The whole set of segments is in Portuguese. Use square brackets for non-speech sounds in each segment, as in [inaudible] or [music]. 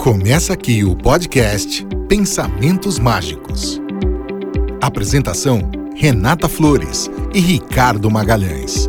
Começa aqui o podcast Pensamentos Mágicos. Apresentação: Renata Flores e Ricardo Magalhães.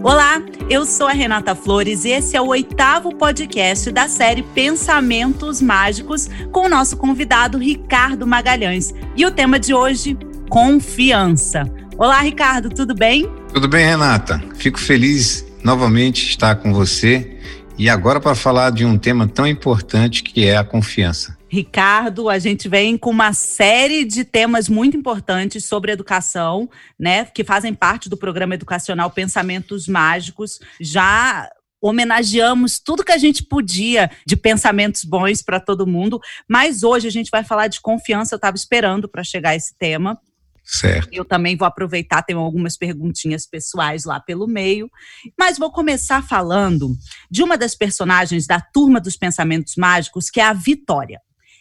Olá, eu sou a Renata Flores e esse é o oitavo podcast da série Pensamentos Mágicos com o nosso convidado Ricardo Magalhães. E o tema de hoje: confiança. Olá, Ricardo, tudo bem? Tudo bem, Renata. Fico feliz novamente estar com você e agora para falar de um tema tão importante que é a confiança. Ricardo, a gente vem com uma série de temas muito importantes sobre educação, né, que fazem parte do programa educacional Pensamentos Mágicos. Já homenageamos tudo que a gente podia de pensamentos bons para todo mundo, mas hoje a gente vai falar de confiança. Eu estava esperando para chegar esse tema. Certo. Eu também vou aproveitar, tenho algumas perguntinhas pessoais lá pelo meio, mas vou começar falando de uma das personagens da turma dos pensamentos mágicos, que é a Vitória.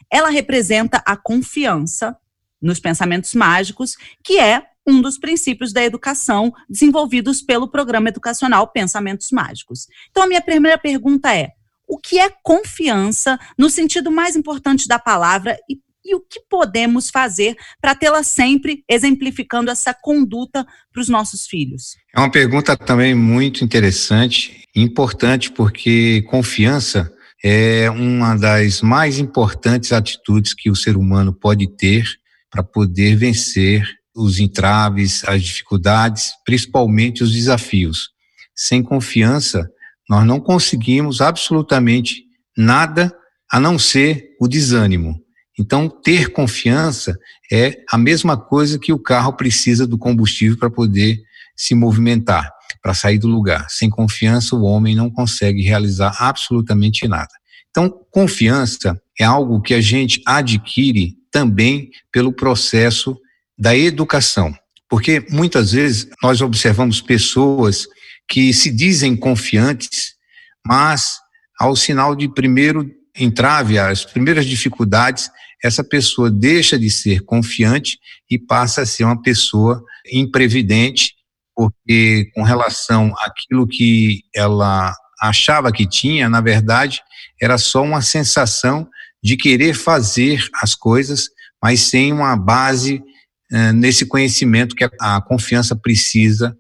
Ela representa a confiança nos pensamentos mágicos, que é um dos princípios da educação desenvolvidos pelo programa educacional Pensamentos Mágicos. Então, a minha primeira pergunta é: o que é confiança no sentido mais importante da palavra e e o que podemos fazer para tê-la sempre exemplificando essa conduta para os nossos filhos? É uma pergunta também muito interessante e importante, porque confiança é uma das mais importantes atitudes que o ser humano pode ter para poder vencer os entraves, as dificuldades, principalmente os desafios. Sem confiança, nós não conseguimos absolutamente nada a não ser o desânimo. Então, ter confiança é a mesma coisa que o carro precisa do combustível para poder se movimentar, para sair do lugar. Sem confiança, o homem não consegue realizar absolutamente nada. Então, confiança é algo que a gente adquire também pelo processo da educação. Porque muitas vezes nós observamos pessoas que se dizem confiantes, mas ao sinal de primeiro entrave, as primeiras dificuldades, essa pessoa deixa de ser confiante e passa a ser uma pessoa imprevidente, porque com relação àquilo que ela achava que tinha, na verdade, era só uma sensação de querer fazer as coisas, mas sem uma base eh, nesse conhecimento que a, a confiança precisa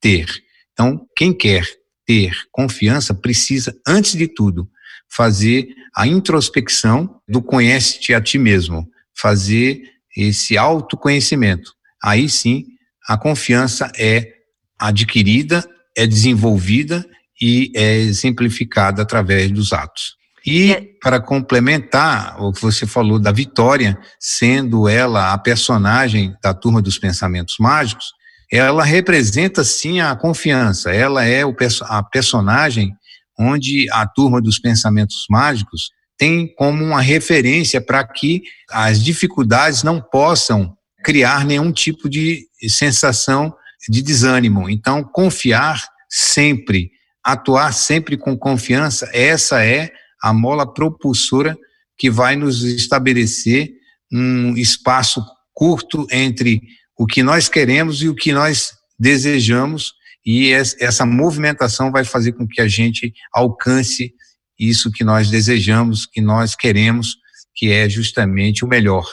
ter. Então, quem quer ter confiança precisa, antes de tudo, fazer a introspecção do conhece-te a ti mesmo, fazer esse autoconhecimento. Aí sim, a confiança é adquirida, é desenvolvida e é exemplificada através dos atos. E é para complementar o que você falou da Vitória, sendo ela a personagem da turma dos pensamentos mágicos, ela representa sim a confiança, ela é o, a personagem onde a turma dos pensamentos mágicos tem como uma referência para que as dificuldades não possam criar nenhum tipo de sensação de desânimo. Então, confiar sempre, atuar sempre com confiança, essa é a mola propulsora que vai nos estabelecer um espaço curto entre o que nós queremos e o que nós desejamos e essa movimentação vai fazer com que a gente alcance isso que nós desejamos, que nós queremos, que é justamente o melhor.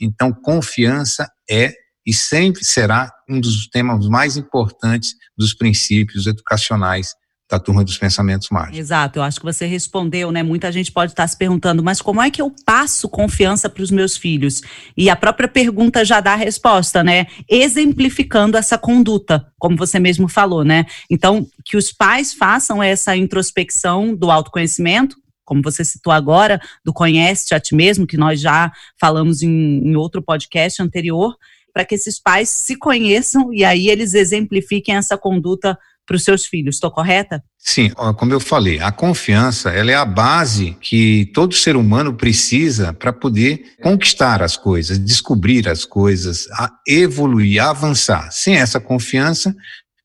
Então, confiança é e sempre será um dos temas mais importantes dos princípios educacionais da turma dos pensamentos mágicos. Exato, eu acho que você respondeu, né? Muita gente pode estar se perguntando, mas como é que eu passo confiança para os meus filhos? E a própria pergunta já dá a resposta, né? Exemplificando essa conduta, como você mesmo falou, né? Então, que os pais façam essa introspecção do autoconhecimento, como você citou agora, do conhece a ti mesmo, que nós já falamos em, em outro podcast anterior, para que esses pais se conheçam e aí eles exemplifiquem essa conduta para os seus filhos. Estou correta? Sim, como eu falei, a confiança ela é a base que todo ser humano precisa para poder conquistar as coisas, descobrir as coisas, evoluir, avançar. Sem essa confiança,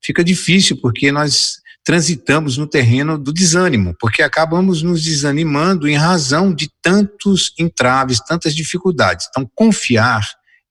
fica difícil porque nós transitamos no terreno do desânimo, porque acabamos nos desanimando em razão de tantos entraves, tantas dificuldades. Então, confiar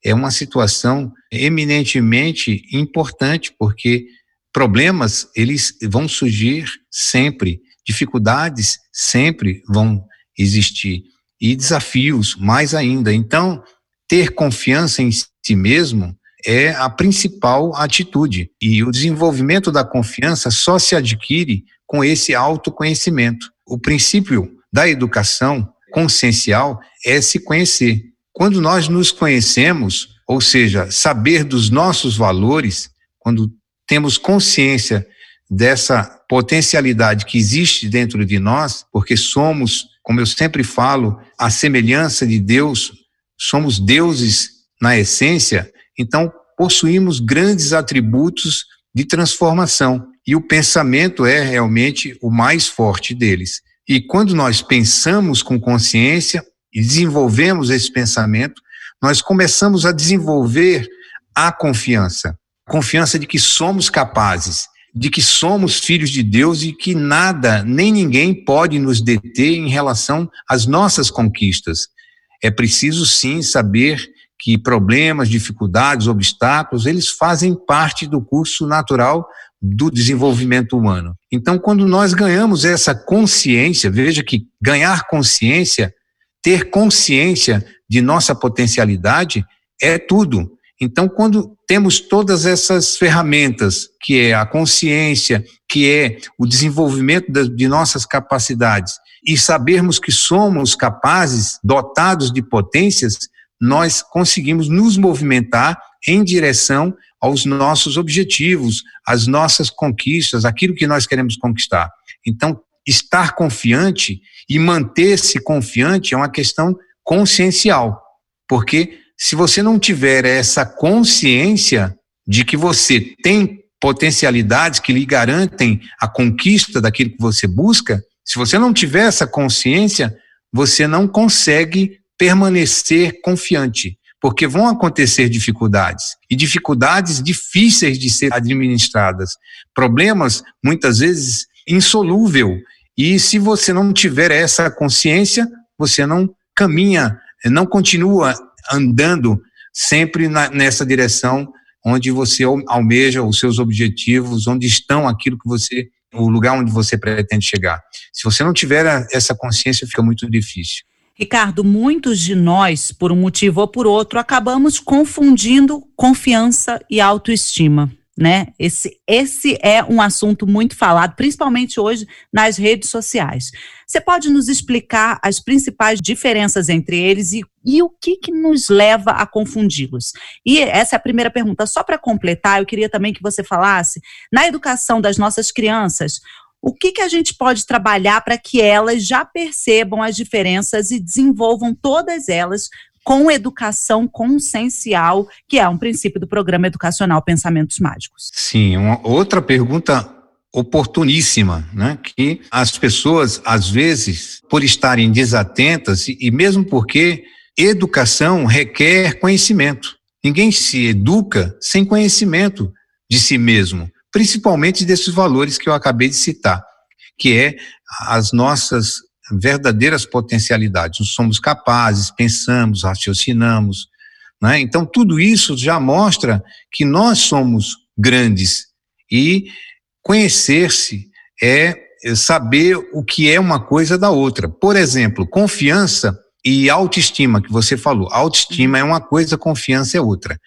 é uma situação eminentemente importante, porque Problemas, eles vão surgir sempre, dificuldades sempre vão existir. E desafios, mais ainda. Então, ter confiança em si mesmo é a principal atitude. E o desenvolvimento da confiança só se adquire com esse autoconhecimento. O princípio da educação consciencial é se conhecer. Quando nós nos conhecemos, ou seja, saber dos nossos valores, quando temos consciência dessa potencialidade que existe dentro de nós, porque somos, como eu sempre falo, a semelhança de Deus, somos deuses na essência, então possuímos grandes atributos de transformação e o pensamento é realmente o mais forte deles. E quando nós pensamos com consciência e desenvolvemos esse pensamento, nós começamos a desenvolver a confiança, confiança de que somos capazes, de que somos filhos de Deus e que nada, nem ninguém pode nos deter em relação às nossas conquistas. É preciso sim saber que problemas, dificuldades, obstáculos, eles fazem parte do curso natural do desenvolvimento humano. Então, quando nós ganhamos essa consciência, veja que ganhar consciência, ter consciência de nossa potencialidade é tudo. Então, quando temos todas essas ferramentas, que é a consciência, que é o desenvolvimento de nossas capacidades, e sabermos que somos capazes, dotados de potências, nós conseguimos nos movimentar em direção aos nossos objetivos, às nossas conquistas, aquilo que nós queremos conquistar. Então, estar confiante e manter-se confiante é uma questão consciencial, porque se você não tiver essa consciência de que você tem potencialidades que lhe garantem a conquista daquilo que você busca, se você não tiver essa consciência, você não consegue permanecer confiante porque vão acontecer dificuldades e dificuldades difíceis de ser administradas, problemas muitas vezes insolúvel. E se você não tiver essa consciência, você não caminha, não continua andando sempre na, nessa direção onde você almeja os seus objetivos, onde estão aquilo que você, o lugar onde você pretende chegar. Se você não tiver essa consciência, fica muito difícil. Ricardo, muitos de nós, por um motivo ou por outro, acabamos confundindo confiança e autoestima. Né? Esse, esse é um assunto muito falado, principalmente hoje nas redes sociais. Você pode nos explicar as principais diferenças entre eles e, e o que, que nos leva a confundi-los? E essa é a primeira pergunta. Só para completar, eu queria também que você falasse, na educação das nossas crianças, o que, que a gente pode trabalhar para que elas já percebam as diferenças e desenvolvam todas elas com educação consciencial, que é um princípio do programa educacional Pensamentos Mágicos? Sim, uma outra pergunta oportuníssima, né? Que as pessoas, às vezes, por estarem desatentas, e mesmo porque educação requer conhecimento. Ninguém se educa sem conhecimento de si mesmo principalmente desses valores que eu acabei de citar, que é as nossas verdadeiras potencialidades. Nós somos capazes, pensamos, raciocinamos. Né? Então, tudo isso já mostra que nós somos grandes e conhecer-se é saber o que é uma coisa da outra. Por exemplo, confiança e autoestima, que você falou. Autoestima é uma coisa, confiança é outra.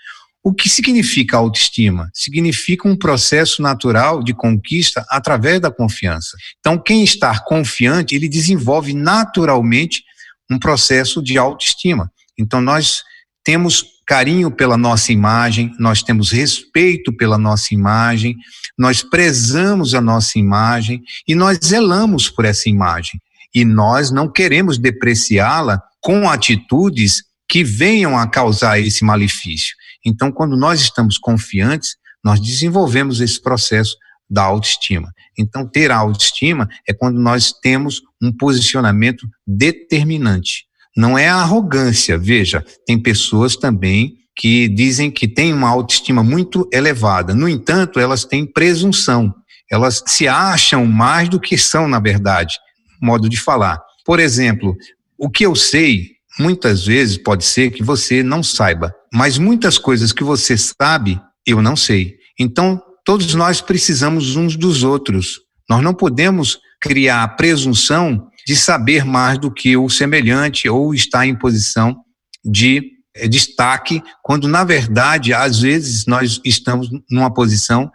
O que significa autoestima? Significa um processo natural de conquista através da confiança. Então, quem está confiante, ele desenvolve naturalmente um processo de autoestima. Então, nós temos carinho pela nossa imagem, nós temos respeito pela nossa imagem, nós prezamos a nossa imagem e nós zelamos por essa imagem. E nós não queremos depreciá-la com atitudes que venham a causar esse malefício. Então, quando nós estamos confiantes, nós desenvolvemos esse processo da autoestima. Então, ter a autoestima é quando nós temos um posicionamento determinante. Não é a arrogância. Veja, tem pessoas também que dizem que têm uma autoestima muito elevada. No entanto, elas têm presunção. Elas se acham mais do que são, na verdade. Modo de falar. Por exemplo, o que eu sei Muitas vezes pode ser que você não saiba, mas muitas coisas que você sabe, eu não sei. Então, todos nós precisamos uns dos outros. Nós não podemos criar a presunção de saber mais do que o semelhante ou estar em posição de é, destaque, quando na verdade, às vezes, nós estamos numa posição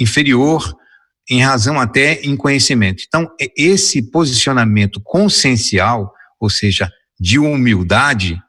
inferior, em razão até em conhecimento. Então, esse posicionamento consciencial, ou seja, de humildade,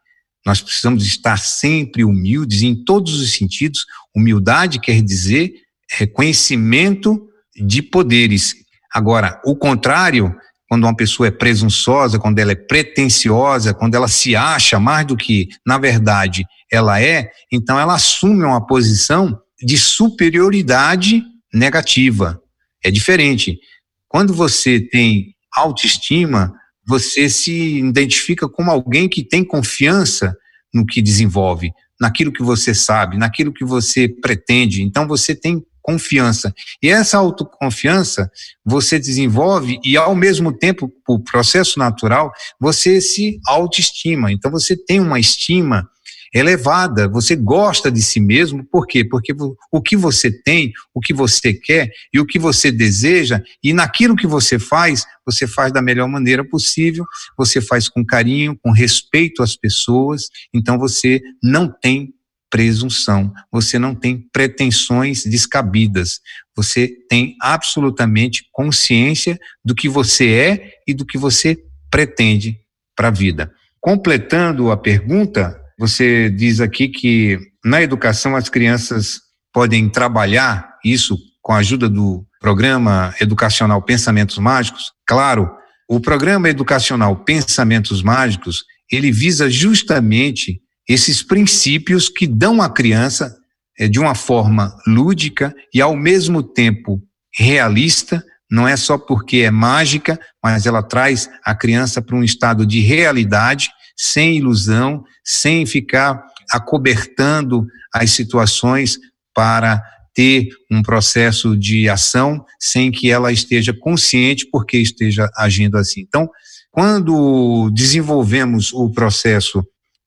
nós precisamos estar sempre humildes em todos os sentidos. Humildade quer dizer reconhecimento de poderes. Agora, o contrário, quando uma pessoa é presunçosa, quando ela é pretensiosa, quando ela se acha mais do que, na verdade, ela é, então ela assume uma posição de superioridade negativa. É diferente. Quando você tem autoestima, você se identifica como alguém que tem confiança no que desenvolve, naquilo que você sabe, naquilo que você pretende. Então você tem confiança. E essa autoconfiança você desenvolve e ao mesmo tempo, o processo natural, você se autoestima. Então você tem uma estima elevada, você gosta de si mesmo, por quê? Porque o que você tem, o que você quer e o que você deseja, e naquilo que você faz, você faz da melhor maneira possível, você faz com carinho, com respeito às pessoas, então você não tem presunção, você não tem pretensões descabidas, você tem absolutamente consciência do que você é e do que você pretende para a vida. Completando a pergunta, você diz aqui que na educação as crianças podem trabalhar isso com a ajuda do programa educacional Pensamentos Mágicos. Claro, o programa educacional Pensamentos Mágicos, ele visa justamente esses princípios que dão à criança é, de uma forma lúdica e ao mesmo tempo realista, não é só porque é mágica, mas ela traz a criança para um estado de realidade sem ilusão, sem ficar acobertando as situações para ter um processo de ação sem que ela esteja consciente porque esteja agindo assim. Então, quando desenvolvemos o processo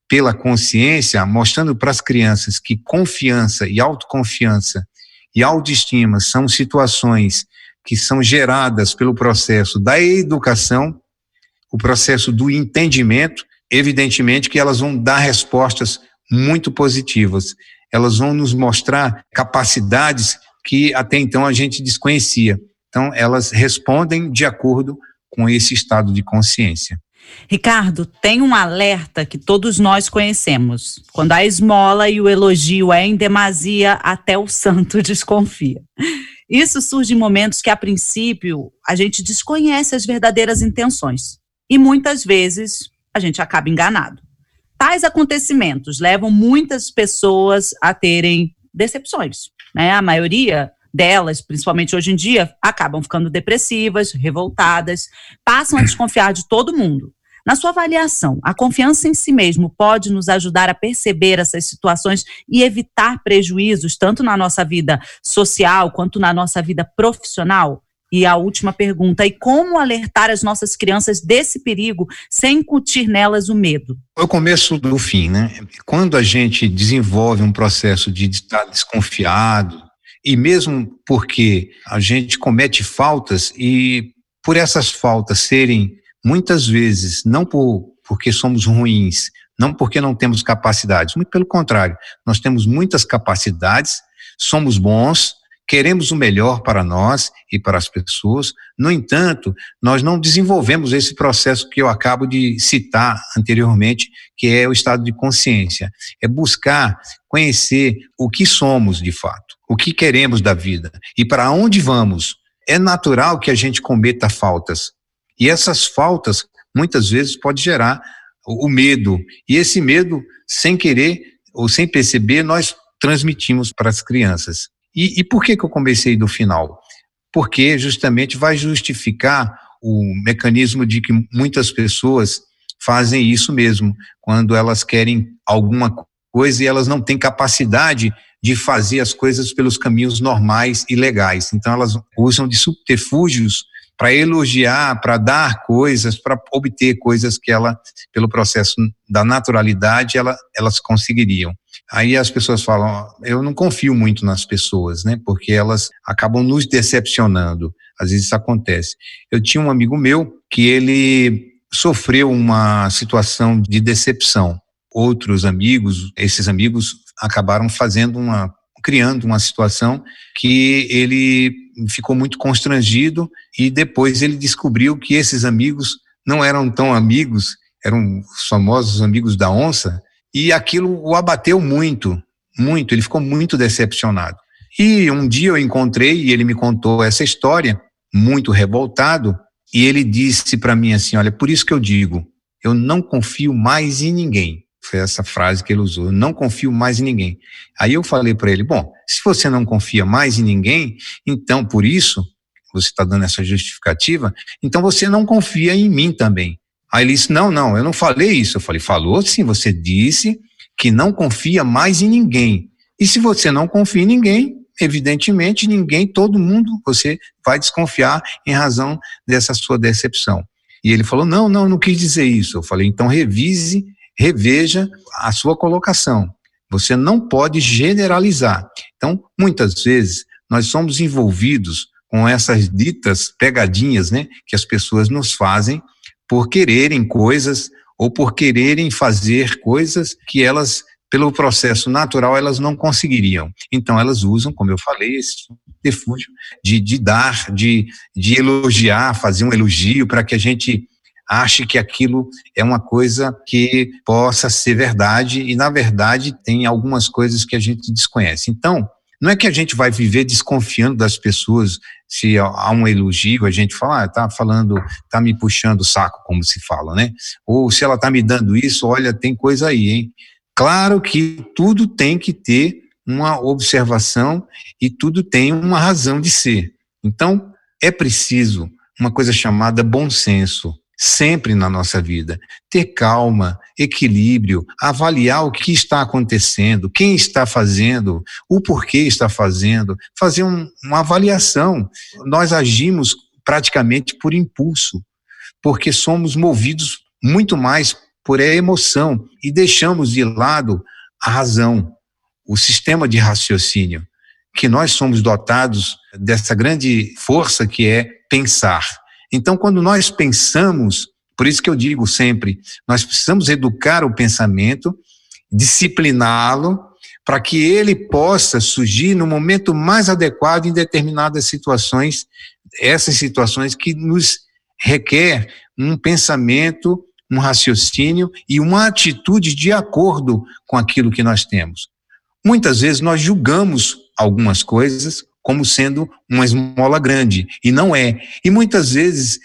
pela consciência, mostrando para as crianças que confiança e autoconfiança e autoestima são situações que são geradas pelo processo da educação, o processo do entendimento, evidentemente que elas vão dar respostas muito positivas. Elas vão nos mostrar capacidades que até então a gente desconhecia. Então, elas respondem de acordo com esse estado de consciência. Ricardo, tem um alerta que todos nós conhecemos. Quando a esmola e o elogio é em demasia, até o santo [laughs] desconfia. Isso surge em momentos que, a princípio, a gente desconhece as verdadeiras intenções. E muitas vezes a gente acaba enganado. Tais acontecimentos levam muitas pessoas a terem decepções. Né? A maioria delas, principalmente hoje em dia, acabam ficando depressivas, revoltadas, passam a desconfiar de todo mundo. Na sua avaliação, a confiança em si mesmo pode nos ajudar a perceber essas situações e evitar prejuízos tanto na nossa vida social quanto na nossa vida profissional? E a última pergunta, e como alertar as nossas crianças desse perigo sem incutir nelas o medo? Eu começo do fim, né? Quando a gente desenvolve um processo de estar desconfiado, e mesmo porque a gente comete faltas e por essas faltas serem muitas vezes não por porque somos ruins, não porque não temos capacidades, muito pelo contrário, nós temos muitas capacidades, somos bons, queremos o melhor para nós e para as pessoas. No entanto, nós não desenvolvemos esse processo que eu acabo de citar anteriormente, que é o estado de consciência. É buscar conhecer o que somos de fato, o que queremos da vida e para onde vamos. É natural que a gente cometa faltas. E essas faltas, muitas vezes, pode gerar o medo. E esse medo, sem querer ou sem perceber, nós transmitimos para as crianças. E, e por que, que eu comecei do final? Porque justamente vai justificar o mecanismo de que muitas pessoas fazem isso mesmo, quando elas querem alguma coisa e elas não têm capacidade de fazer as coisas pelos caminhos normais e legais. Então elas usam de subterfúgios para elogiar, para dar coisas, para obter coisas que ela, pelo processo da naturalidade, ela, elas conseguiriam. Aí as pessoas falam, eu não confio muito nas pessoas, né? Porque elas acabam nos decepcionando. Às vezes isso acontece. Eu tinha um amigo meu que ele sofreu uma situação de decepção. Outros amigos, esses amigos acabaram fazendo uma criando uma situação que ele ficou muito constrangido e depois ele descobriu que esses amigos não eram tão amigos, eram os famosos amigos da onça, e aquilo o abateu muito, muito, ele ficou muito decepcionado. E um dia eu encontrei e ele me contou essa história, muito revoltado, e ele disse para mim assim: Olha, por isso que eu digo, eu não confio mais em ninguém. Foi essa frase que ele usou. Eu não confio mais em ninguém. Aí eu falei para ele: Bom, se você não confia mais em ninguém, então por isso você está dando essa justificativa, então você não confia em mim também. Aí ele disse: Não, não, eu não falei isso. Eu falei: Falou sim, você disse que não confia mais em ninguém. E se você não confia em ninguém, evidentemente ninguém, todo mundo, você vai desconfiar em razão dessa sua decepção. E ele falou: Não, não, não quis dizer isso. Eu falei: Então revise, reveja a sua colocação. Você não pode generalizar. Então, muitas vezes, nós somos envolvidos com essas ditas pegadinhas, né, que as pessoas nos fazem por quererem coisas ou por quererem fazer coisas que elas pelo processo natural, elas não conseguiriam. Então, elas usam, como eu falei, esse refúgio de, de dar, de, de elogiar, fazer um elogio para que a gente ache que aquilo é uma coisa que possa ser verdade e, na verdade, tem algumas coisas que a gente desconhece. Então, não é que a gente vai viver desconfiando das pessoas se há um elogio, a gente fala, ah, tá falando, tá me puxando o saco, como se fala, né? Ou se ela tá me dando isso, olha, tem coisa aí, hein? Claro que tudo tem que ter uma observação e tudo tem uma razão de ser. Então, é preciso uma coisa chamada bom senso, sempre na nossa vida. Ter calma, equilíbrio, avaliar o que está acontecendo, quem está fazendo, o porquê está fazendo, fazer um, uma avaliação. Nós agimos praticamente por impulso, porque somos movidos muito mais por emoção e deixamos de lado a razão, o sistema de raciocínio, que nós somos dotados dessa grande força que é pensar. Então, quando nós pensamos, por isso que eu digo sempre, nós precisamos educar o pensamento, discipliná-lo, para que ele possa surgir no momento mais adequado em determinadas situações, essas situações que nos requer um pensamento um raciocínio e uma atitude de acordo com aquilo que nós temos. Muitas vezes nós julgamos algumas coisas como sendo uma esmola grande, e não é. E muitas vezes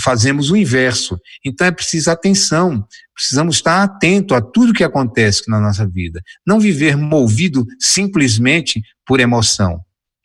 fazemos o inverso. Então é preciso atenção, precisamos estar atento a tudo que acontece na nossa vida. Não viver movido simplesmente por emoção.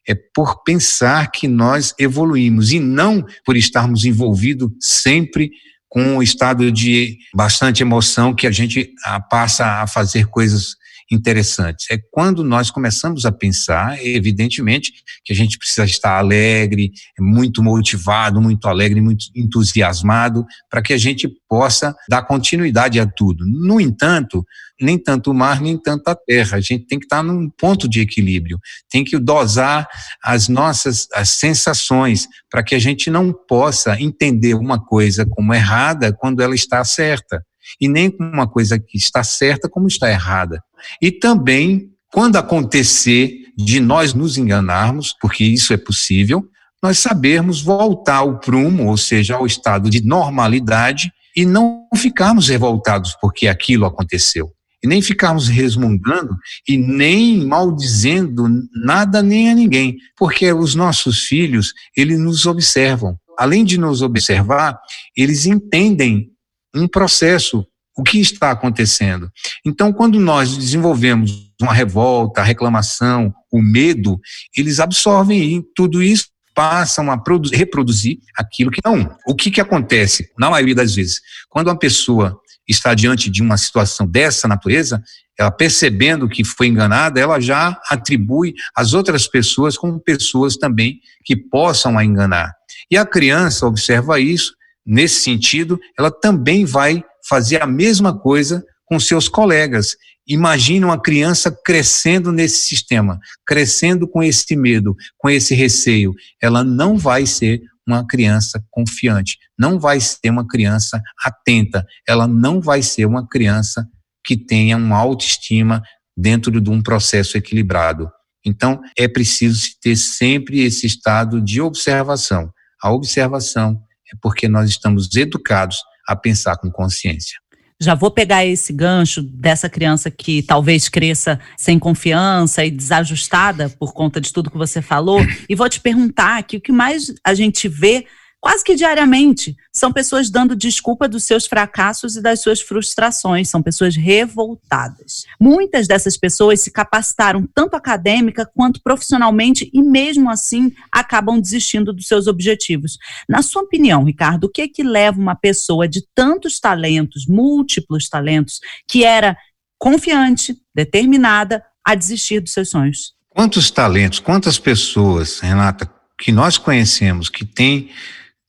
É por pensar que nós evoluímos e não por estarmos envolvidos sempre com um estado de bastante emoção que a gente ah, passa a fazer coisas interessantes. É quando nós começamos a pensar, evidentemente, que a gente precisa estar alegre, muito motivado, muito alegre, muito entusiasmado, para que a gente possa dar continuidade a tudo. No entanto, nem tanto o mar, nem tanto a terra. A gente tem que estar num ponto de equilíbrio, tem que dosar as nossas as sensações, para que a gente não possa entender uma coisa como errada quando ela está certa e nem uma coisa que está certa como está errada. E também, quando acontecer de nós nos enganarmos, porque isso é possível, nós sabermos voltar ao prumo, ou seja, ao estado de normalidade, e não ficarmos revoltados porque aquilo aconteceu. E nem ficarmos resmungando e nem maldizendo nada nem a ninguém, porque os nossos filhos, eles nos observam. Além de nos observar, eles entendem um processo, o que está acontecendo. Então, quando nós desenvolvemos uma revolta, a reclamação, o medo, eles absorvem e tudo isso passam a reproduzir aquilo que não. O que, que acontece? Na maioria das vezes, quando uma pessoa está diante de uma situação dessa natureza, ela percebendo que foi enganada, ela já atribui as outras pessoas como pessoas também que possam a enganar. E a criança observa isso nesse sentido, ela também vai fazer a mesma coisa com seus colegas. Imagine uma criança crescendo nesse sistema, crescendo com esse medo, com esse receio. Ela não vai ser uma criança confiante, não vai ser uma criança atenta, ela não vai ser uma criança que tenha uma autoestima dentro de um processo equilibrado. Então, é preciso ter sempre esse estado de observação. A observação é porque nós estamos educados a pensar com consciência. Já vou pegar esse gancho dessa criança que talvez cresça sem confiança e desajustada por conta de tudo que você falou, e vou te perguntar que o que mais a gente vê quase que diariamente. São pessoas dando desculpa dos seus fracassos e das suas frustrações, são pessoas revoltadas. Muitas dessas pessoas se capacitaram tanto acadêmica quanto profissionalmente e mesmo assim acabam desistindo dos seus objetivos. Na sua opinião, Ricardo, o que é que leva uma pessoa de tantos talentos, múltiplos talentos, que era confiante, determinada a desistir dos seus sonhos? Quantos talentos, quantas pessoas, Renata, que nós conhecemos que têm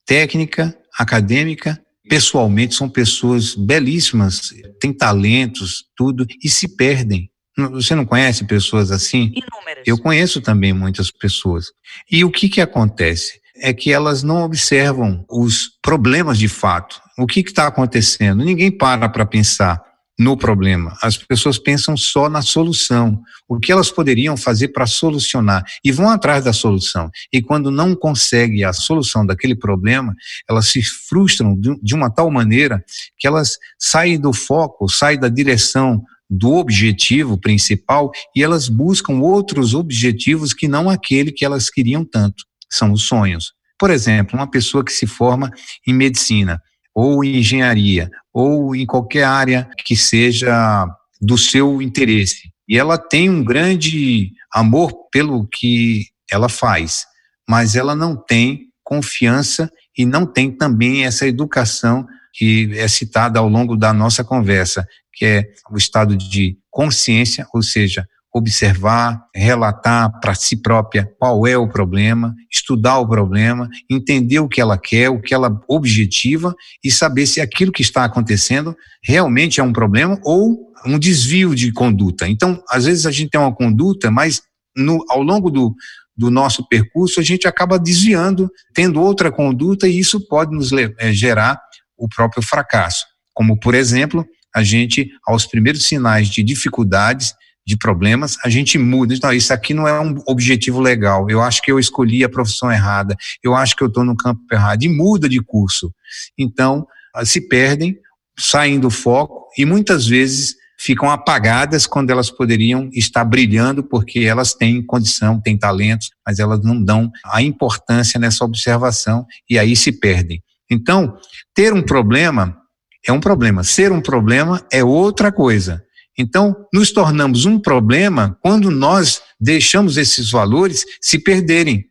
técnica, acadêmica, pessoalmente são pessoas belíssimas, têm talentos, tudo, e se perdem. Você não conhece pessoas assim? Inúmeras. Eu conheço também muitas pessoas. E o que que acontece? É que elas não observam os problemas de fato. O que está acontecendo? Ninguém para para pensar no problema. As pessoas pensam só na solução, o que elas poderiam fazer para solucionar e vão atrás da solução. E quando não conseguem a solução daquele problema, elas se frustram de uma tal maneira que elas saem do foco, saem da direção do objetivo principal e elas buscam outros objetivos que não aquele que elas queriam tanto. São os sonhos. Por exemplo, uma pessoa que se forma em medicina ou em engenharia, ou em qualquer área que seja do seu interesse. E ela tem um grande amor pelo que ela faz, mas ela não tem confiança e não tem também essa educação que é citada ao longo da nossa conversa, que é o estado de consciência, ou seja, observar, relatar para si própria qual é o problema, estudar o problema, entender o que ela quer, o que ela objetiva e saber se aquilo que está acontecendo realmente é um problema ou um desvio de conduta. Então, às vezes a gente tem uma conduta, mas no, ao longo do, do nosso percurso a gente acaba desviando, tendo outra conduta e isso pode nos é, gerar o próprio fracasso. Como, por exemplo, a gente, aos primeiros sinais de dificuldades, de problemas, a gente muda. Não, isso aqui não é um objetivo legal. Eu acho que eu escolhi a profissão errada. Eu acho que eu estou no campo errado. E muda de curso. Então, se perdem, saem do foco e muitas vezes ficam apagadas quando elas poderiam estar brilhando porque elas têm condição, têm talentos, mas elas não dão a importância nessa observação e aí se perdem. Então, ter um problema é um problema, ser um problema é outra coisa. Então, nos tornamos um problema quando nós deixamos esses valores se perderem.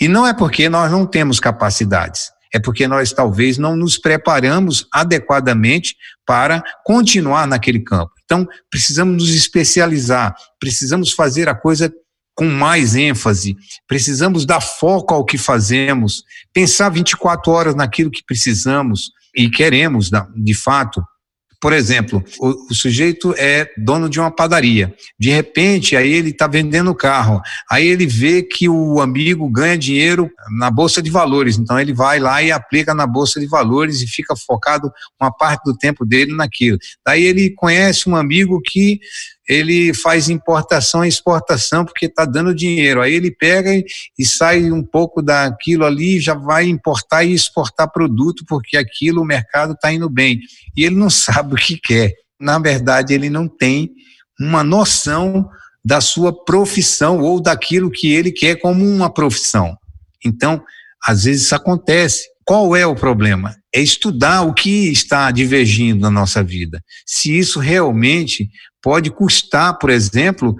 E não é porque nós não temos capacidades, é porque nós talvez não nos preparamos adequadamente para continuar naquele campo. Então, precisamos nos especializar, precisamos fazer a coisa com mais ênfase, precisamos dar foco ao que fazemos, pensar 24 horas naquilo que precisamos e queremos, de fato, por exemplo, o, o, sujeito é dono de uma padaria. De repente, aí ele está vendendo o carro. Aí ele vê que o amigo ganha dinheiro na bolsa de valores. Então ele vai lá e aplica na bolsa de valores e fica focado uma parte do tempo dele naquilo. Daí ele conhece um amigo que ele faz importação e exportação porque está dando dinheiro. Aí ele pega e, sai um pouco daquilo ali, já vai importar e exportar produto porque aquilo o mercado está indo bem. E ele não [laughs] sabe o que quer. Na verdade, ele não tem uma noção da sua profissão ou daquilo que ele quer como uma profissão. Então, às vezes isso acontece. Qual é o problema? É estudar o que está divergindo na nossa vida. Se isso realmente pode custar, por exemplo,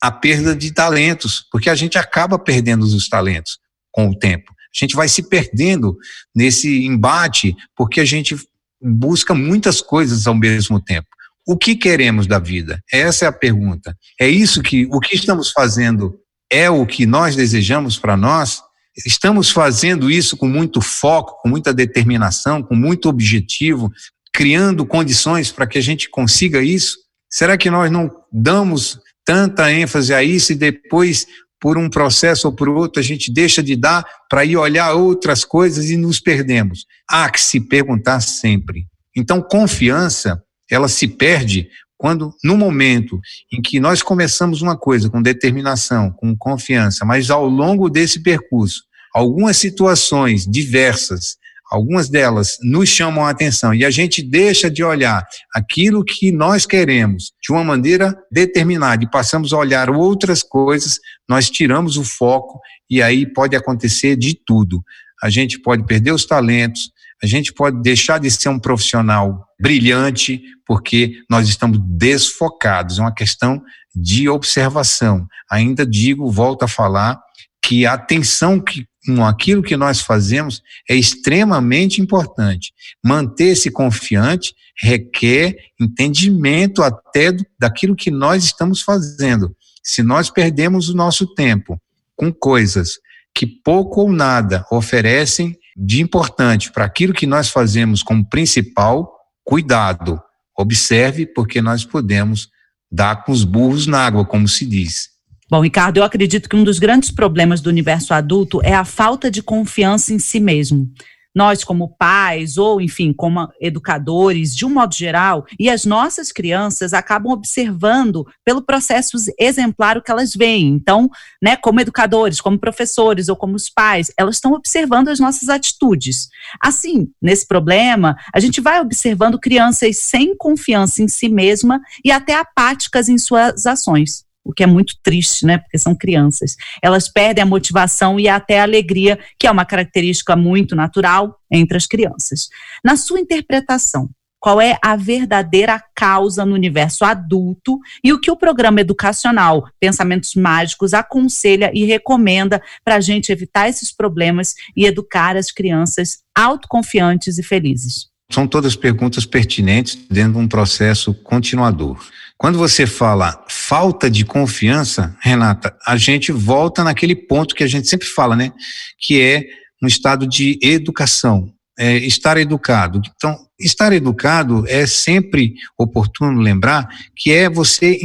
a perda de talentos, porque a gente acaba perdendo os talentos com o tempo. A gente vai se perdendo nesse embate, porque a gente busca muitas coisas ao mesmo tempo. O que queremos da vida? Essa é a pergunta. É isso que o que estamos fazendo é o que nós desejamos para nós? Estamos fazendo isso com muito foco, com muita determinação, com muito objetivo, criando condições para que a gente consiga isso? Será que nós não damos tanta ênfase a isso e depois, por um processo ou por outro, a gente deixa de dar para ir olhar outras coisas e nos perdemos? Há que se perguntar sempre. Então, confiança, ela se perde quando, no momento em que nós começamos uma coisa com determinação, com confiança, mas ao longo desse percurso, algumas situações diversas algumas delas nos chamam a atenção e a gente deixa de olhar aquilo que nós queremos de uma maneira determinada e passamos a olhar outras coisas, nós tiramos o foco e aí pode acontecer de tudo. A gente pode perder os talentos, a gente pode deixar de ser um profissional brilhante porque nós estamos desfocados. É uma questão de observação. Ainda digo, volto a falar, que a atenção que aquilo que nós fazemos é extremamente importante. Manter-se confiante requer entendimento até do, daquilo que nós estamos fazendo. Se nós perdemos o nosso tempo com coisas que pouco ou nada oferecem de importante para aquilo que nós fazemos como principal, cuidado. Observe, porque nós podemos dar com os burros na água, como se diz. Bom, Ricardo, eu acredito que um dos grandes problemas do universo adulto é a falta de confiança em si mesmo. Nós, como pais, ou enfim, como educadores, de um modo geral, e as nossas crianças acabam observando pelo processo exemplar o que elas veem. Então, né, como educadores, como professores ou como os pais, elas estão observando as nossas atitudes. Assim, nesse problema, a gente vai observando crianças sem confiança em si mesma e até apáticas em suas ações o que é muito triste, né? Porque são crianças. Elas perdem a motivação e até a alegria, que é uma característica muito natural entre as crianças. Na sua interpretação, qual é a verdadeira causa no universo adulto e o que o programa educacional Pensamentos Mágicos aconselha e recomenda para a gente evitar esses problemas e educar as crianças autoconfiantes e felizes? São todas perguntas pertinentes dentro de um processo continuador. Quando você fala falta de confiança, Renata, a gente volta naquele ponto que a gente sempre fala, né? Que é um estado de educação, é estar educado. Então, estar educado é sempre oportuno lembrar que é você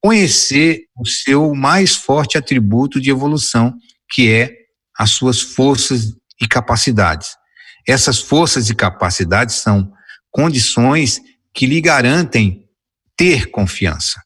conhecer o seu mais forte atributo de evolução, que é as suas forças e capacidades. Essas forças e capacidades são condições que lhe garantem ter confiança.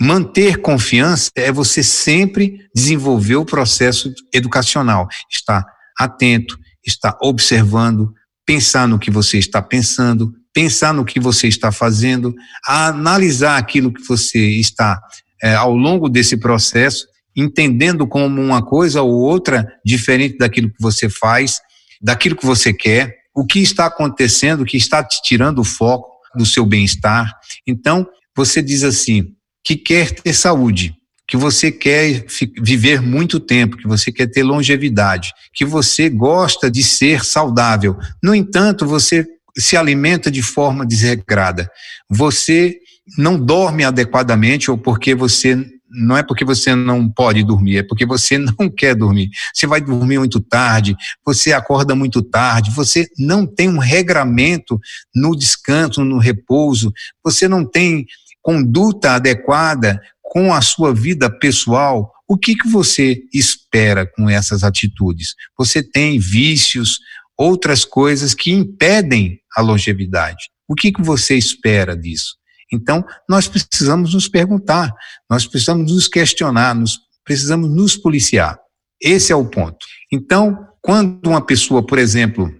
Manter confiança é você sempre desenvolver o processo educacional, estar atento, estar observando, pensar no que você está pensando, pensar no que você está fazendo, analisar aquilo que você está é, ao longo desse processo, entendendo como uma coisa ou outra diferente daquilo que você faz, daquilo que você quer, o que está acontecendo, o que está te tirando o foco do seu bem-estar. Então, você diz assim, que quer ter saúde, que você quer viver muito tempo, que você quer ter longevidade, que você gosta de ser saudável. No entanto, você se alimenta de forma desregrada. Você não dorme adequadamente ou porque você não é porque você não pode dormir, é porque você [laughs] não quer dormir. Você vai dormir muito tarde, você acorda muito tarde, você não tem um regramento no descanso, no repouso, você não tem conduta adequada com a sua vida pessoal, o que, que você espera com essas atitudes? Você tem vícios, outras coisas que impedem a longevidade. O que, que você espera disso? Então, nós precisamos nos perguntar, nós precisamos nos questionar, nós precisamos nos policiar. Esse é o ponto. Então, quando uma pessoa, por exemplo,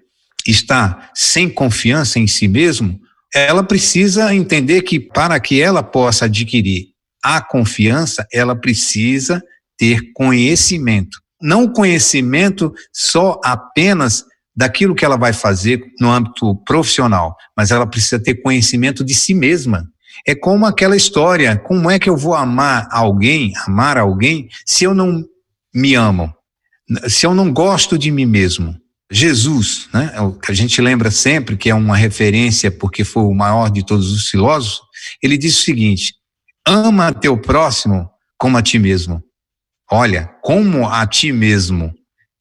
está sem confiança em si mesmo, ela precisa entender que para que ela possa adquirir a confiança, ela precisa ter conhecimento. Não conhecimento só apenas daquilo que ela vai fazer no âmbito profissional, mas ela precisa ter conhecimento de si mesma. É como aquela história: como é que eu vou amar alguém, amar alguém, se eu não me amo? Se eu não gosto de mim mesmo? Jesus, né, é o que a gente lembra sempre, que é uma referência porque foi o maior de todos os filósofos, ele diz o seguinte: ama teu próximo como a ti mesmo. Olha, como a ti mesmo.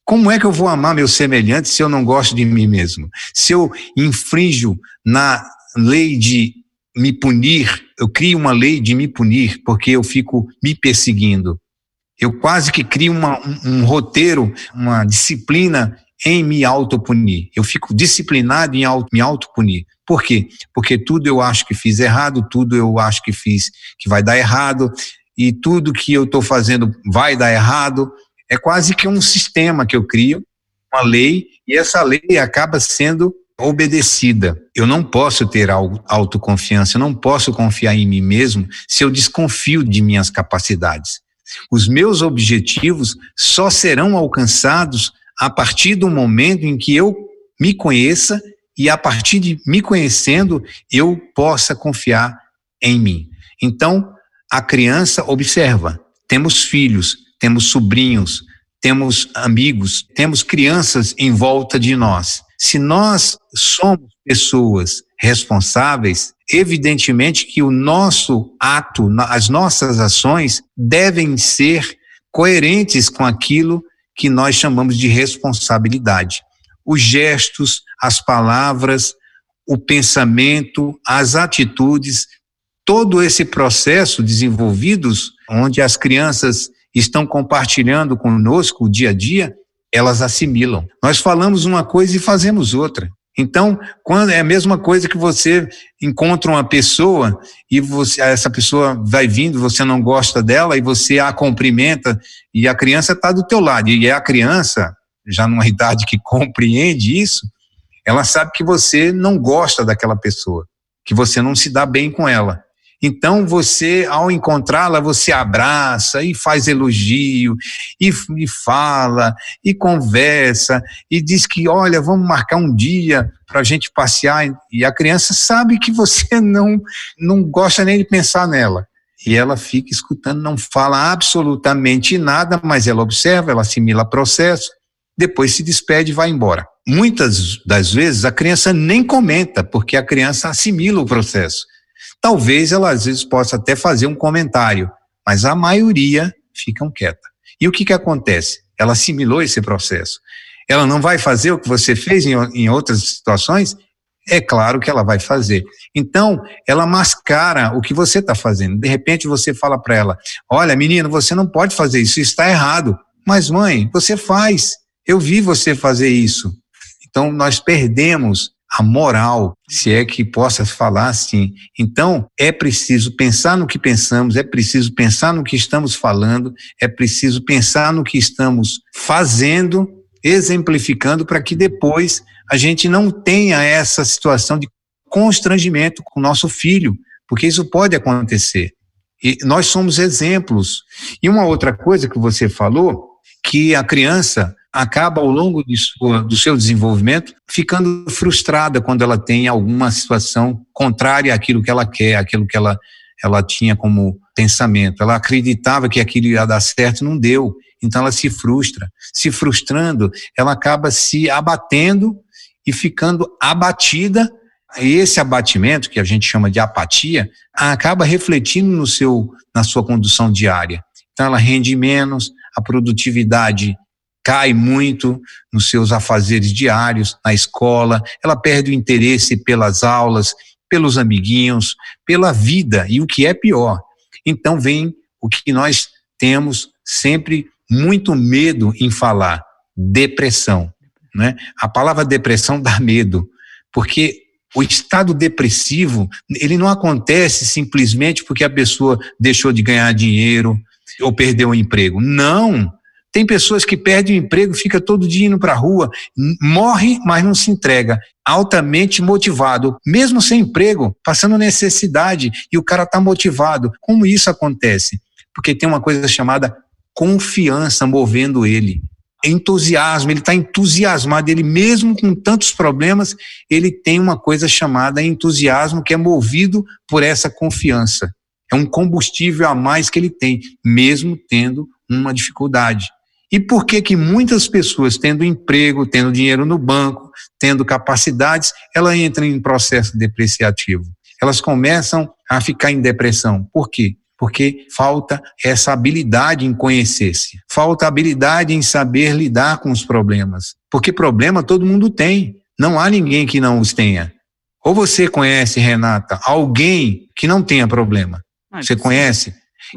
Como é que eu vou amar meu semelhante se eu não gosto de mim mesmo? Se eu infrinjo na lei de me punir, eu crio uma lei de me punir porque eu fico me perseguindo. Eu quase que crio uma, um, um roteiro, uma disciplina em me autopunir. Eu fico disciplinado em auto, me autopunir. Por quê? Porque tudo eu acho que fiz errado, tudo eu acho que fiz que vai dar errado, e tudo que eu estou fazendo vai dar errado. É quase que um sistema que eu crio, uma lei, e essa lei acaba sendo obedecida. Eu não posso ter autoconfiança, eu não posso confiar em mim mesmo se eu desconfio de minhas capacidades. Os meus objetivos só serão alcançados a partir do momento em que eu me conheça e a partir de me conhecendo eu possa confiar em mim. Então, a criança observa, temos filhos, temos sobrinhos, temos amigos, temos crianças em volta de nós. Se nós somos pessoas responsáveis, evidentemente que o nosso ato, as nossas ações devem ser coerentes com aquilo que nós chamamos de responsabilidade. Os gestos, as palavras, o pensamento, as atitudes, todo esse processo desenvolvidos, onde as crianças estão compartilhando conosco o dia a dia, elas assimilam. Nós falamos uma coisa e fazemos outra. Então, quando é a mesma coisa que você encontra uma pessoa e você, essa pessoa vai vindo, você não gosta dela e você a cumprimenta e a criança está do teu lado e a criança já numa [laughs] idade que compreende isso, ela sabe que você não gosta daquela pessoa, que você não se dá bem com ela. Então você, ao encontrá-la, você abraça e faz elogio, e, e, fala, e conversa, e diz que, olha, vamos marcar um dia para a gente passear. E a criança sabe que você [laughs] não, não gosta nem de pensar nela. E ela fica escutando, não fala absolutamente nada, mas ela observa, ela assimila o processo, depois se despede e vai embora. Muitas das vezes a criança nem comenta, porque a criança assimila o processo. Talvez ela às vezes possa até fazer um comentário, mas a maioria ficam quieta. E o que que acontece? Ela assimilou esse processo. Ela não vai fazer o que você fez em, em outras situações? É claro que ela vai fazer. Então, ela mascara o que você está fazendo. De repente, você fala para ela: Olha, menino, você não pode fazer isso, isso está errado. Mas, mãe, você faz. Eu vi você fazer isso. Então, nós perdemos a moral, se é que possa falar assim. Então, é preciso pensar no que pensamos, é preciso pensar no que estamos falando, é preciso pensar no que estamos fazendo, exemplificando, para que depois a gente não tenha essa situação de constrangimento com o nosso filho, porque isso pode acontecer. E nós somos exemplos. E uma outra coisa que você falou, que a criança acaba ao longo sua, do seu desenvolvimento ficando frustrada quando ela tem alguma situação contrária àquilo que ela quer, aquilo que ela, ela tinha como pensamento. Ela acreditava que aquilo ia dar certo, não deu. Então ela se frustra. Se frustrando, ela acaba se abatendo e ficando abatida. E esse abatimento, que a gente chama de apatia, acaba refletindo no seu, na sua condução diária. Então ela rende menos, a produtividade cai muito nos seus afazeres diários, na escola, ela perde o interesse pelas aulas, pelos amiguinhos, pela vida e o que é pior. Então vem o que nós temos sempre muito medo em falar, depressão, né? A palavra depressão dá medo, porque o estado depressivo, ele não acontece simplesmente porque a pessoa deixou de ganhar dinheiro ou perdeu o emprego. Não, tem pessoas que perdem o emprego, fica todo dia indo para a rua, morre, mas não se entrega. Altamente motivado, mesmo sem emprego, passando necessidade, e o cara está motivado. Como isso acontece? Porque tem uma coisa chamada confiança movendo ele. Entusiasmo, ele está entusiasmado, ele mesmo com tantos problemas, ele tem uma coisa chamada entusiasmo que é movido por essa confiança. É um combustível a mais que ele tem, mesmo tendo uma dificuldade. E por que que muitas pessoas tendo emprego, tendo dinheiro no banco, tendo capacidades, elas entram em processo depreciativo? Elas começam a ficar em depressão. Por quê? Porque falta essa habilidade em conhecer-se, falta habilidade em saber lidar com os problemas. Porque problema todo mundo tem, não há ninguém que não os tenha. Ou você conhece, Renata, alguém que não tenha problema? Você conhece?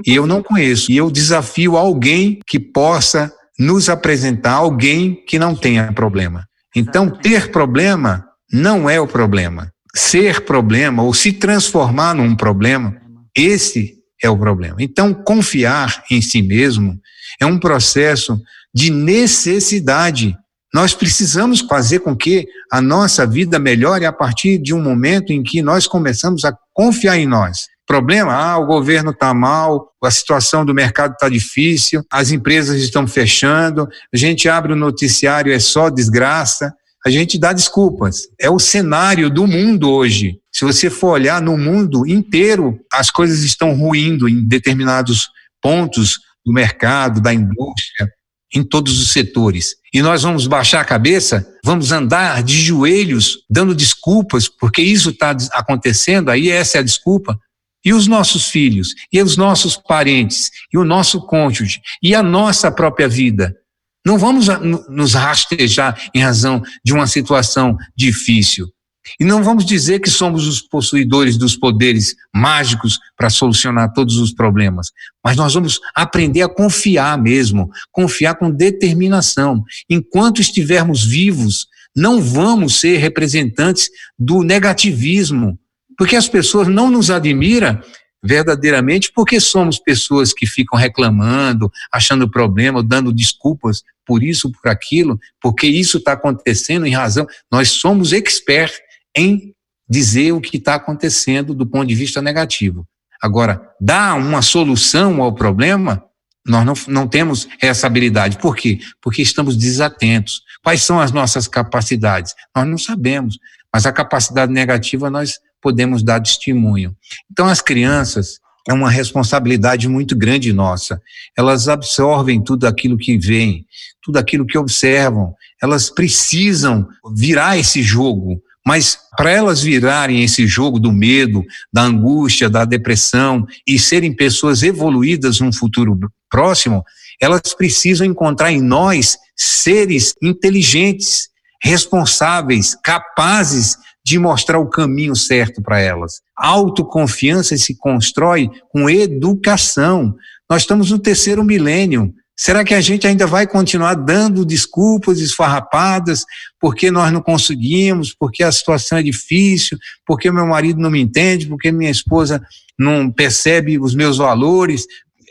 E eu não conheço. E eu desafio alguém que possa nos apresentar alguém que não tenha problema. Então, ter problema não é o problema. Ser problema ou se transformar num problema, esse é o problema. Então, confiar em si mesmo é um processo de necessidade nós precisamos fazer com que a nossa vida melhore a partir de um momento em que nós começamos a confiar em nós. Problema? Ah, o governo está mal, a situação do mercado está difícil, as empresas estão fechando, a gente abre o noticiário, é só desgraça. A gente dá desculpas. É o cenário do mundo hoje. Se você for olhar no mundo inteiro, as coisas estão ruindo em determinados pontos do mercado, da indústria em todos os setores. E nós vamos baixar a cabeça, vamos andar de joelhos, dando desculpas, porque isso está acontecendo, aí essa é a desculpa. E os nossos filhos, e os nossos parentes, e o nosso cônjuge, e a nossa própria vida. Não vamos nos rastejar em razão de uma situação difícil. E não vamos dizer que somos os possuidores dos poderes mágicos para solucionar todos os problemas, mas nós vamos aprender a confiar mesmo, confiar com determinação. Enquanto estivermos vivos, não vamos ser representantes do negativismo, porque as pessoas não nos admiram verdadeiramente porque somos pessoas que ficam reclamando, achando problema, dando desculpas por isso, por aquilo, porque isso está acontecendo em razão. Nós somos experts em dizer o que está acontecendo do ponto de vista negativo. Agora, dar uma solução ao problema, nós não, não temos essa habilidade. Por quê? Porque estamos desatentos. Quais são as nossas capacidades? Nós não sabemos, mas a capacidade negativa nós podemos dar testemunho. Então, as crianças, é uma responsabilidade muito grande nossa. Elas absorvem tudo aquilo que vem, tudo aquilo que observam. Elas precisam virar esse jogo mas para elas virarem esse jogo do medo, da angústia, da depressão e serem pessoas evoluídas num futuro próximo, elas precisam encontrar em nós seres inteligentes, responsáveis, capazes de mostrar o caminho certo para elas. A autoconfiança se constrói com educação. Nós estamos no terceiro milênio. Será que a gente ainda vai continuar dando desculpas esfarrapadas porque nós não conseguimos, porque a situação é difícil, porque meu marido não me entende, porque minha esposa não percebe os meus valores?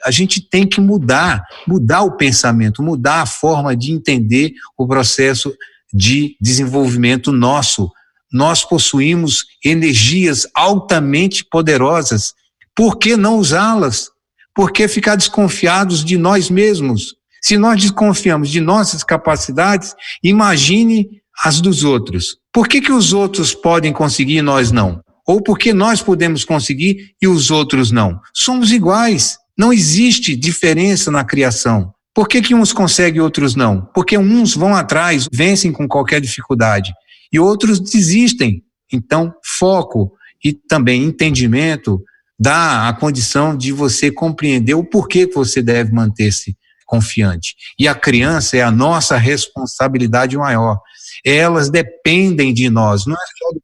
A gente tem que mudar, mudar o pensamento, mudar a forma de entender o processo de desenvolvimento nosso. Nós possuímos energias altamente poderosas. Por que não usá-las? Por que ficar desconfiados de nós mesmos? Se nós desconfiamos de nossas capacidades, imagine as dos outros. Por que, que os outros podem conseguir e nós não? Ou por que nós podemos conseguir e os outros não? Somos iguais. Não existe diferença na criação. Por que, que uns conseguem e outros não? Porque uns vão atrás, vencem com qualquer dificuldade, e outros desistem. Então, foco e também entendimento dá a condição de você compreender o porquê que você deve manter-se confiante. E a criança é a nossa responsabilidade maior. Elas dependem de nós, não é só do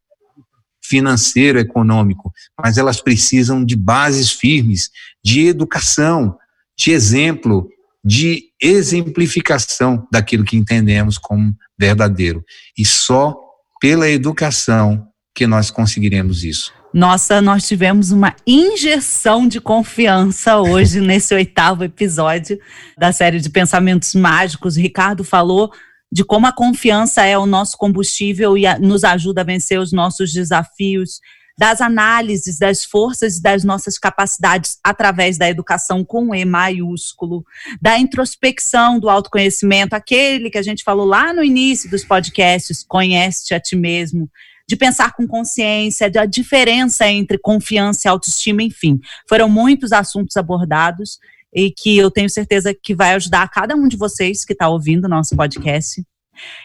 financeiro, econômico, mas elas precisam de bases firmes, de educação, de exemplo, de exemplificação daquilo que entendemos como verdadeiro. E só pela educação que nós conseguiremos isso. Nossa, nós tivemos uma injeção de confiança hoje [laughs] nesse oitavo episódio da série de Pensamentos Mágicos. O Ricardo falou de como a confiança é o nosso combustível e nos ajuda a vencer os nossos desafios, das análises das forças e das nossas capacidades através da educação com E maiúsculo, da introspecção, do autoconhecimento, aquele que a gente falou lá no início dos podcasts, conhece-te a ti mesmo, de pensar com consciência, da diferença entre confiança e autoestima, enfim. Foram muitos assuntos abordados e que eu tenho certeza que vai ajudar cada um de vocês que está ouvindo o nosso podcast.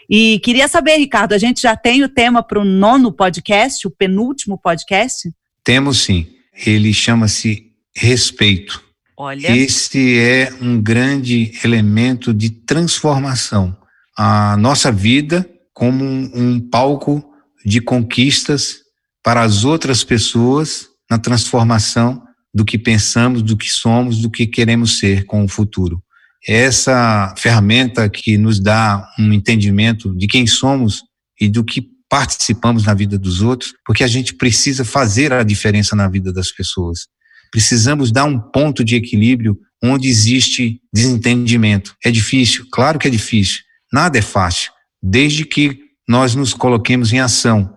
E queria saber, Ricardo, a gente já tem o tema para o nono podcast, o penúltimo podcast? Temos sim. Ele chama-se respeito. Olha. Esse é um grande elemento de transformação. A nossa vida como um, um palco de conquistas para as outras pessoas na transformação do que pensamos, do que somos, do que queremos ser com o futuro. Essa ferramenta que nos dá um entendimento de quem somos e do que participamos na vida dos outros, porque a gente precisa fazer a diferença na vida das pessoas. Precisamos dar um ponto de equilíbrio onde existe desentendimento. É difícil? Claro que é difícil. Nada é fácil, desde que nós nos coloquemos em ação,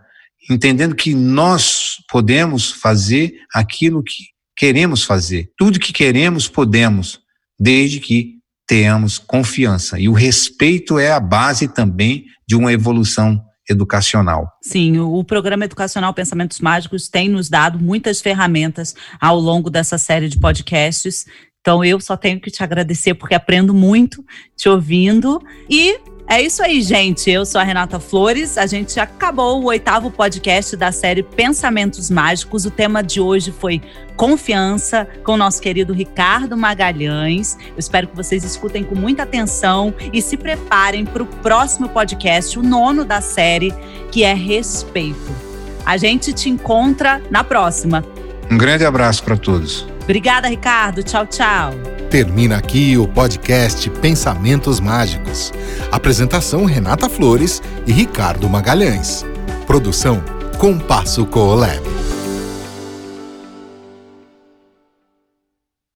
entendendo que nós podemos fazer aquilo que queremos fazer. Tudo que queremos, podemos, desde que tenhamos confiança. E o respeito é a base também de uma evolução educacional. Sim, o, programa educacional Pensamentos Mágicos tem nos dado muitas ferramentas ao longo dessa série de podcasts. Então eu só tenho que te agradecer porque aprendo muito te ouvindo e é isso aí, gente. Eu sou a Renata Flores. A gente acabou o oitavo podcast da série Pensamentos Mágicos. O tema de hoje foi confiança com o nosso querido Ricardo Magalhães. Eu espero que vocês escutem com muita atenção e se preparem para o próximo podcast, o nono da série, que é Respeito. A gente te encontra na próxima. Um grande abraço para todos. Obrigada, Ricardo. Tchau, tchau. Termina aqui o podcast Pensamentos Mágicos. Apresentação Renata Flores e Ricardo Magalhães. Produção Compasso Coolab.